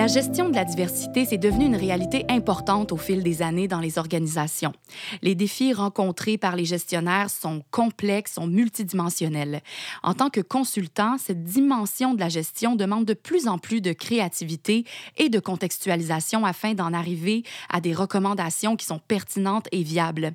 La gestion de la diversité, c'est devenu une réalité importante au fil des années dans les organisations. Les défis rencontrés par les gestionnaires sont complexes, sont multidimensionnels. En tant que consultant, cette dimension de la gestion demande de plus en plus de créativité et de contextualisation afin d'en arriver à des recommandations qui sont pertinentes et viables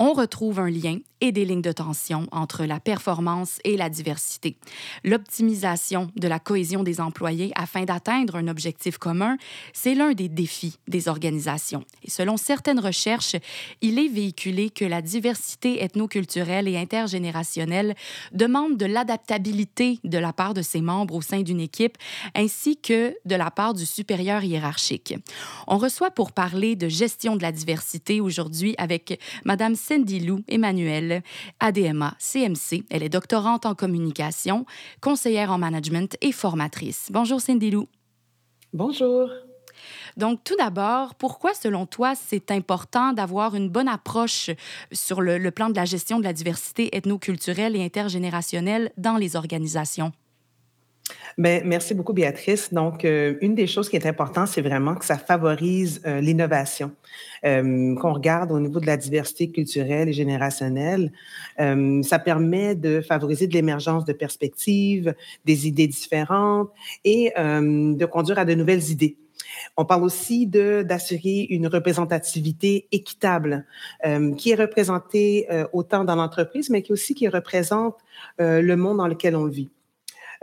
on retrouve un lien et des lignes de tension entre la performance et la diversité. L'optimisation de la cohésion des employés afin d'atteindre un objectif commun, c'est l'un des défis des organisations. Et selon certaines recherches, il est véhiculé que la diversité ethnoculturelle et intergénérationnelle demande de l'adaptabilité de la part de ses membres au sein d'une équipe, ainsi que de la part du supérieur hiérarchique. On reçoit pour parler de gestion de la diversité aujourd'hui avec Madame Cindy Lou Emmanuel, ADMA, CMC. Elle est doctorante en communication, conseillère en management et formatrice. Bonjour Cindy Lou. Bonjour. Donc, tout d'abord, pourquoi, selon toi, c'est important d'avoir une bonne approche sur le, le, plan de la gestion de la diversité ethnoculturelle et intergénérationnelle dans les organisations? Bien, merci beaucoup, Béatrice. Donc, euh, une des choses qui est importante, c'est vraiment que ça favorise euh, l'innovation. Euh, qu'on regarde au niveau de la diversité culturelle et générationnelle, ça permet de favoriser de l'émergence de perspectives, des idées différentes et de conduire à de nouvelles idées. On parle aussi d'assurer une représentativité équitable qui est représentée autant dans l'entreprise, mais qui aussi qui représente le monde dans lequel on vit.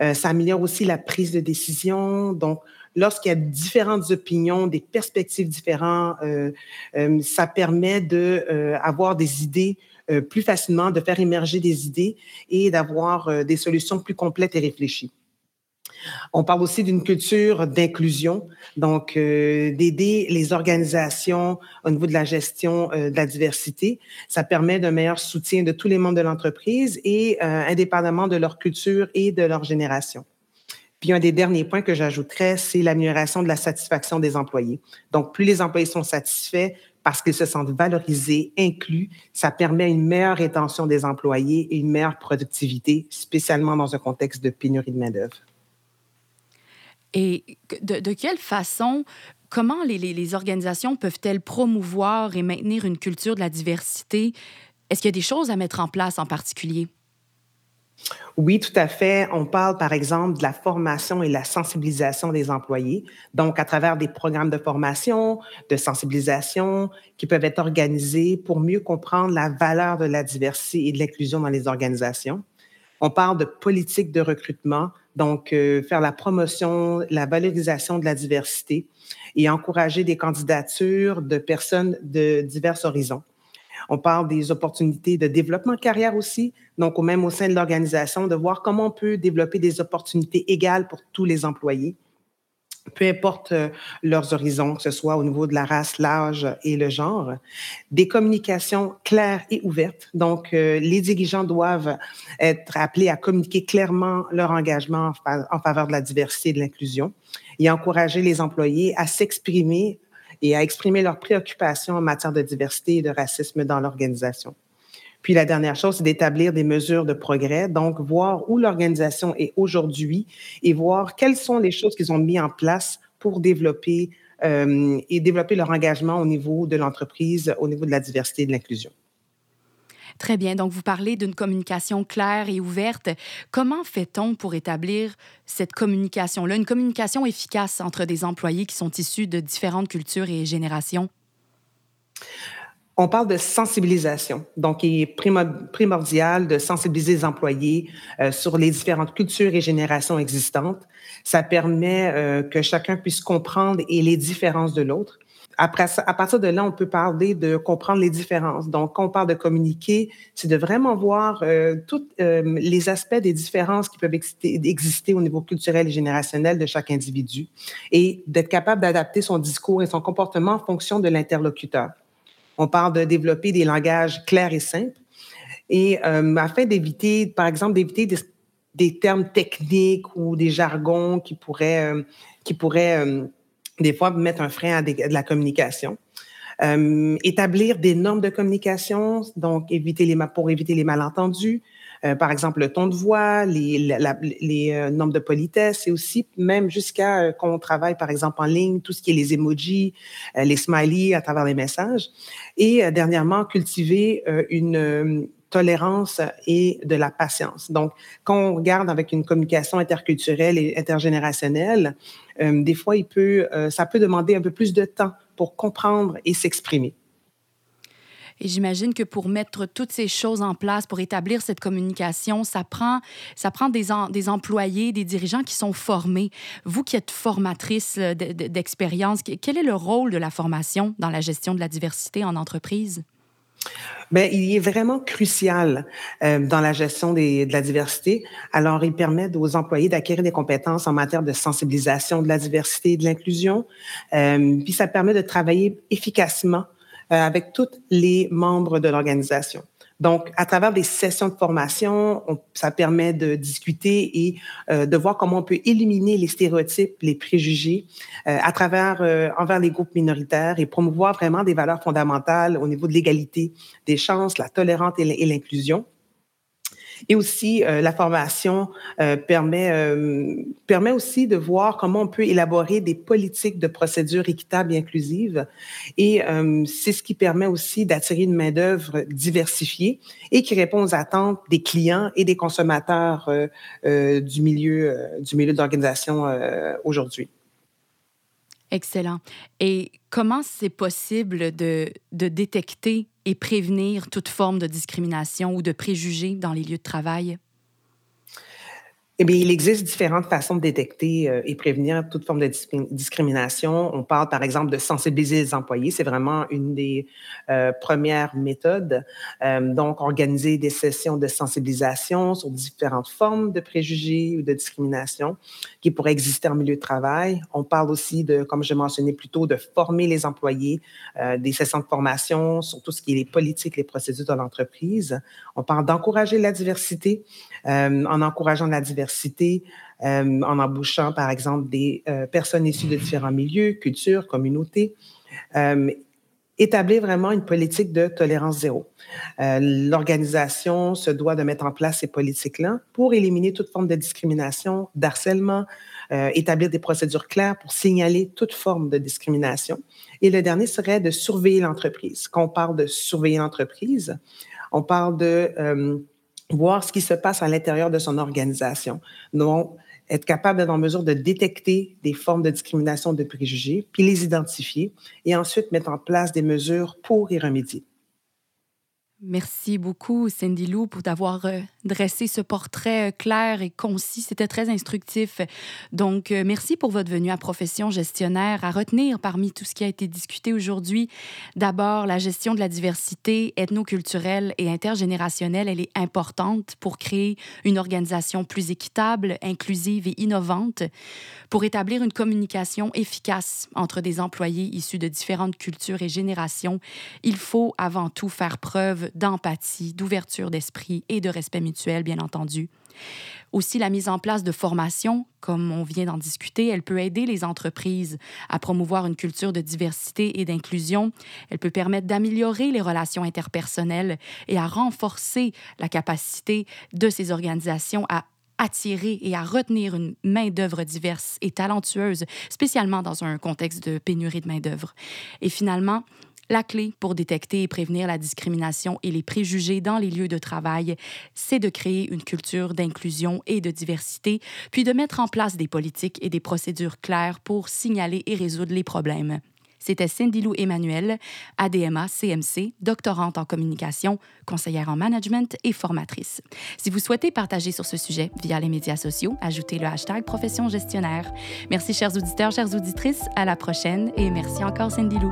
Euh, ça améliore aussi la prise de décision. Donc, lorsqu'il y a différentes opinions, des perspectives différentes, euh, euh, ça permet de euh, avoir des idées plus facilement, de faire émerger des idées et d'avoir des solutions plus complètes et réfléchies. On parle aussi d'une culture d'inclusion, donc euh, d'aider les organisations au niveau de la gestion euh, de la diversité. Ça permet d'un meilleur soutien de tous les membres de l'entreprise et euh, indépendamment de leur culture et de leur génération. Puis un des derniers points que j'ajouterais, c'est l'amélioration de la satisfaction des employés. Donc, plus les employés sont satisfaits parce qu'ils se sentent valorisés, inclus, ça permet une meilleure rétention des employés et une meilleure productivité, spécialement dans un contexte de pénurie de main-d'œuvre. Et de, quelle façon, comment les, les, les organisations peuvent-elles promouvoir et maintenir une culture de la diversité? Est-ce qu'il y a des choses à mettre en place en particulier? Oui, tout à fait. On parle, par exemple, de la formation et la sensibilisation des employés. Donc, à travers des programmes de formation, de sensibilisation qui peuvent être organisés pour mieux comprendre la valeur de la diversité et de l'inclusion dans les organisations. On parle de politique de recrutement, donc euh, faire la promotion, la valorisation de la diversité et encourager des candidatures de personnes de divers horizons. On parle des opportunités de développement de carrière aussi, donc même au sein de l'organisation, de voir comment on peut développer des opportunités égales pour tous les employés peu importe euh, leurs horizons, que ce soit au niveau de la race, l'âge et le genre, des communications claires et ouvertes. Donc, euh, les dirigeants doivent être appelés à communiquer clairement leur engagement en faveur de la diversité et de l'inclusion et encourager les employés à s'exprimer et à exprimer leurs préoccupations en matière de diversité et de racisme dans l'organisation. Puis la dernière chose, c'est d'établir des mesures de progrès, donc voir où l'organisation est aujourd'hui et voir quelles sont les choses qu'ils ont mis en place pour développer euh, et développer leur engagement au niveau de l'entreprise, au niveau de la diversité et de l'inclusion. Très bien. Donc, vous parlez d'une communication claire et ouverte. Comment fait-on pour établir cette communication-là, une communication efficace entre des employés qui sont issus de différentes cultures et générations? On parle de sensibilisation. Donc, il est primordial de sensibiliser les employés euh, sur les différentes cultures et générations existantes. Ça permet euh, que chacun puisse comprendre et les différences de l'autre. Après, à partir de là, on peut parler de comprendre les différences. Donc, quand on parle de communiquer, c'est de vraiment voir euh, tous euh, les aspects des différences qui peuvent exister, exister, au niveau culturel et générationnel de chaque individu et d'être capable d'adapter son discours et son comportement en fonction de l'interlocuteur. On parle de développer des langages clairs et simples. Et euh, afin d'éviter, par exemple, d'éviter des, termes techniques ou des jargons qui pourraient, euh, qui pourraient euh, des fois mettre un frein à de la communication. Euh, établir des normes de communication, donc éviter les pour éviter les malentendus. Euh, par exemple, le ton de voix, les, les euh, normes de politesse et aussi même jusqu'à euh, quand on travaille, par exemple, en ligne, tout ce qui est les emojis, les smileys à travers les messages. Et dernièrement, cultiver une tolérance et de la patience. Donc, quand on regarde avec une communication interculturelle et intergénérationnelle, des fois, il peut, ça peut demander un peu plus de temps pour comprendre et s'exprimer. Et j'imagine que pour mettre toutes ces choses en place, pour établir cette communication, ça prend, ça prend des, employés, des dirigeants qui sont formés. Vous qui êtes formatrice euh, d'expérience, quel est le rôle de la formation dans la gestion de la diversité en entreprise? Bien, il est vraiment crucial euh, dans la gestion de la diversité. Alors, il permet aux employés d'acquérir des compétences en matière de sensibilisation de la diversité et de l'inclusion. Euh, puis, ça permet de travailler efficacement avec tous les membres de l'organisation. Donc, à travers des sessions de formation, ça permet de discuter et euh, de voir comment on peut éliminer les stéréotypes, les préjugés euh, à travers envers les groupes minoritaires et promouvoir vraiment des valeurs fondamentales au niveau de l'égalité des chances, la tolérance et l'inclusion. Et aussi, euh, la formation euh, permet, euh, permet aussi de voir comment on peut élaborer des politiques de procédures équitables et inclusives. Et c'est ce qui permet aussi d'attirer une main-d'œuvre diversifiée et qui répond aux attentes des clients et des consommateurs du milieu, du milieu d'organisation aujourd'hui. Excellent. Et comment c'est possible de, de détecter et prévenir toute forme de discrimination ou de préjugés dans les lieux de travail? Eh bien, il existe différentes façons de détecter euh, et prévenir toute forme de discrimination. On parle, par exemple, de sensibiliser les employés. C'est vraiment une des euh, premières méthodes. Euh, donc, organiser des sessions de sensibilisation sur différentes formes de préjugés ou de discrimination qui pourraient exister en milieu de travail. On parle aussi de, comme je mentionnais plus tôt, de former les employés, des sessions de formation sur tout ce qui est les politiques, les procédures de l'entreprise. On parle d'encourager la diversité en encourageant la diversité euh, en embauchant, par exemple, des euh, personnes issues de différents milieux, cultures, communautés. Euh, établir vraiment une politique de tolérance zéro. L'organisation se doit de mettre en place ces politiques-là pour éliminer toute forme de discrimination, d'harcèlement, établir des procédures claires pour signaler toute forme de discrimination. Et le dernier serait de surveiller l'entreprise. Quand on parle de surveiller l'entreprise, on parle de voir ce qui se passe à l'intérieur de son organisation. Donc, être capable d'être en mesure de détecter des formes de discrimination, de préjugés, puis les identifier et ensuite mettre en place des mesures pour y remédier. Merci beaucoup, Cindy Lou, pour d'avoir euh, dressé ce portrait euh, clair et concis. C'était très instructif. Donc, euh, merci pour votre venue à Profession Gestionnaire. À retenir parmi tout ce qui a été discuté aujourd'hui, d'abord, la gestion de la diversité ethnoculturelle et intergénérationnelle, elle est importante pour créer une organisation plus équitable, inclusive et innovante, pour établir une communication efficace entre des employés issus de différentes cultures et générations. Il faut avant tout faire preuve d'empathie, d'ouverture d'esprit et de respect mutuel, bien entendu. Aussi, la mise en place de formations, comme on vient d'en discuter, elle peut aider les entreprises à promouvoir une culture de diversité et d'inclusion. Elle peut permettre d'améliorer les relations interpersonnelles et à renforcer la capacité de ces organisations à attirer et à retenir une main-d'œuvre diverse et talentueuse, spécialement dans un contexte de pénurie de main-d'œuvre. Et finalement, la clé pour détecter et prévenir la discrimination et les préjugés dans les lieux de travail, c'est de créer une culture d'inclusion et de diversité, puis de mettre en place des politiques et des procédures claires pour signaler et résoudre les problèmes. C'était Cindy Lou Emmanuel, ADMA CMC, doctorante en communication, conseillère en management et formatrice. Si vous souhaitez partager sur ce sujet via les médias sociaux, ajoutez le hashtag profession gestionnaire. Merci chers auditeurs, chères auditrices, à la prochaine et merci encore Cindy Lou.